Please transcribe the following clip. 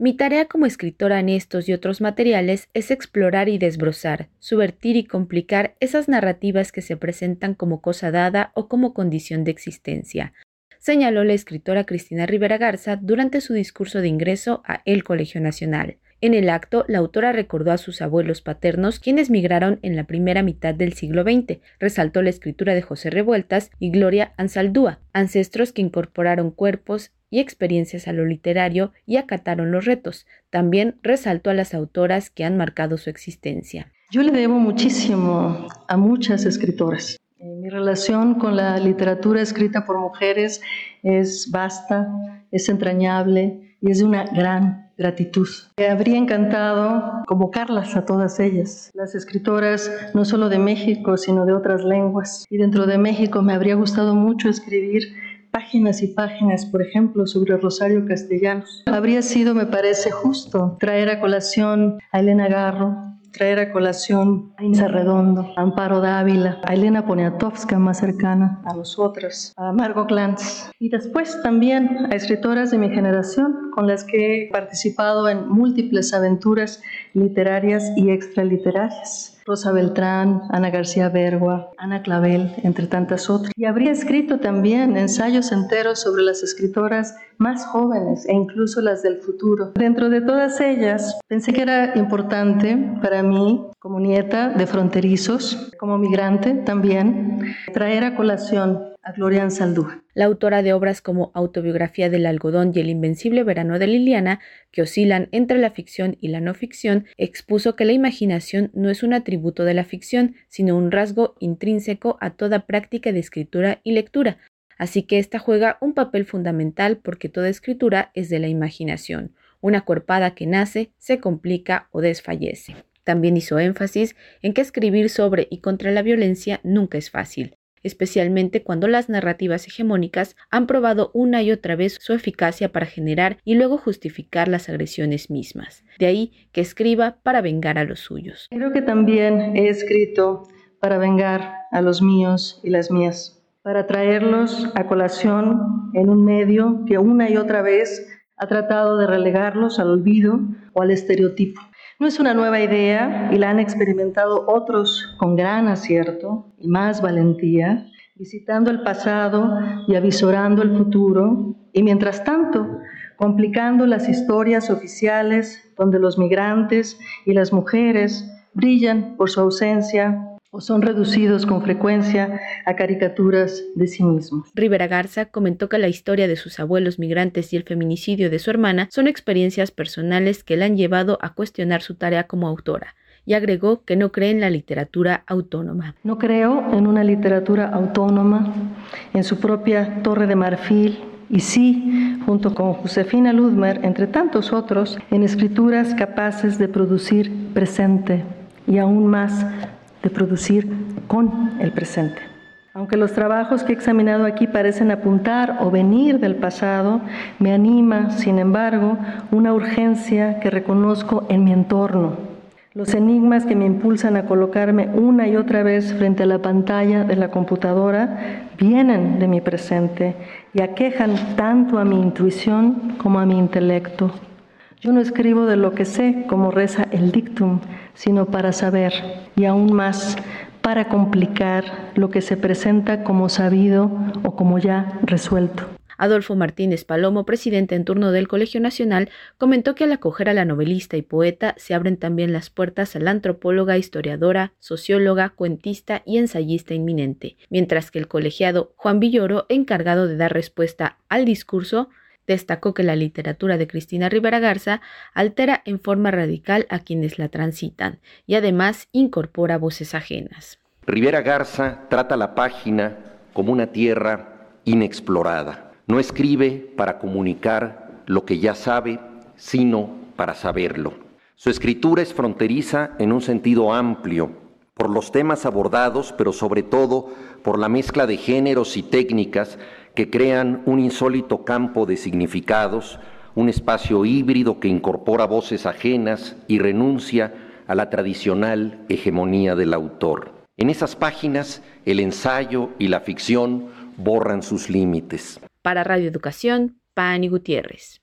Mi tarea como escritora en estos y otros materiales es explorar y desbrozar, subvertir y complicar esas narrativas que se presentan como cosa dada o como condición de existencia, señaló la escritora Cristina Rivera Garza durante su discurso de ingreso a El Colegio Nacional. En el acto, la autora recordó a sus abuelos paternos, quienes migraron en la primera mitad del siglo XX. Resaltó la escritura de José Revueltas y Gloria Ansaldúa, ancestros que incorporaron cuerpos y experiencias a lo literario y acataron los retos. También resaltó a las autoras que han marcado su existencia. Yo le debo muchísimo a muchas escritoras. Eh, mi relación con la literatura escrita por mujeres es vasta, es entrañable y es de una gran gratitud. Me habría encantado convocarlas a todas ellas, las escritoras no solo de México, sino de otras lenguas. Y dentro de México me habría gustado mucho escribir páginas y páginas, por ejemplo, sobre Rosario Castellanos. Habría sido, me parece, justo traer a colación a Elena Garro, traer a colación a Inés Redondo, a Amparo Dávila, a Elena Poniatowska, más cercana a nosotras, a Margot Glantz, y después también a escritoras de mi generación con las que he participado en múltiples aventuras literarias y extraliterarias. Rosa Beltrán, Ana García Bergua, Ana Clavel, entre tantas otras. Y habría escrito también ensayos enteros sobre las escritoras más jóvenes e incluso las del futuro. Dentro de todas ellas, pensé que era importante para mí, como nieta de fronterizos, como migrante también, traer a colación La autora de obras como Autobiografía del algodón y El invencible verano de Liliana, que oscilan entre la ficción y la no ficción, expuso que la imaginación no es un atributo de la ficción, sino un rasgo intrínseco a toda práctica de escritura y lectura, así que esta juega un papel fundamental porque toda escritura es de la imaginación, una cuerpada que nace, se complica o desfallece. También hizo énfasis en que escribir sobre y contra la violencia nunca es fácil especialmente cuando las narrativas hegemónicas han probado una y otra vez su eficacia para generar y luego justificar las agresiones mismas. De ahí que escriba para vengar a los suyos. Creo que también he escrito para vengar a los míos y las mías, para traerlos a colación en un medio que una y otra vez ha tratado de relegarlos al olvido o al estereotipo. No es una nueva idea y la han experimentado otros con gran acierto y más valentía, visitando el pasado y avisorando el futuro, y mientras tanto, complicando las historias oficiales donde los migrantes y las mujeres brillan por su ausencia o son reducidos con frecuencia a caricaturas de sí mismos. Rivera Garza comentó que la historia de sus abuelos migrantes y el feminicidio de su hermana son experiencias personales que la han llevado a cuestionar su tarea como autora y agregó que no cree en la literatura autónoma. No creo en una literatura autónoma, en su propia torre de marfil, y sí, junto con Josefina Ludmer, entre tantos otros, en escrituras capaces de producir presente y aún más de producir con el presente. Aunque los trabajos que he examinado aquí parecen apuntar o venir del pasado, me anima, sin embargo, una urgencia que reconozco en mi entorno. Los enigmas que me impulsan a colocarme una y otra vez frente a la pantalla de la computadora vienen de mi presente y aquejan tanto a mi intuición como a mi intelecto. Yo no escribo de lo que sé, como reza el dictum, sino para saber y aún más para complicar lo que se presenta como sabido o como ya resuelto. Adolfo Martínez Palomo, presidente en turno del Colegio Nacional, comentó que al acoger a la novelista y poeta se abren también las puertas a la antropóloga, historiadora, socióloga, cuentista y ensayista inminente, mientras que el colegiado Juan Villoro, encargado de dar respuesta al discurso, destacó que la literatura de Cristina Rivera Garza altera en forma radical a quienes la transitan y además incorpora voces ajenas. Rivera Garza trata la página como una tierra inexplorada. No escribe para comunicar lo que ya sabe, sino para saberlo. Su escritura es fronteriza en un sentido amplio, por los temas abordados, pero sobre todo por la mezcla de géneros y técnicas que crean un insólito campo de significados, un espacio híbrido que incorpora voces ajenas y renuncia a la tradicional hegemonía del autor. En esas páginas, el ensayo y la ficción borran sus límites. Para Radio Educación, Pani Gutiérrez.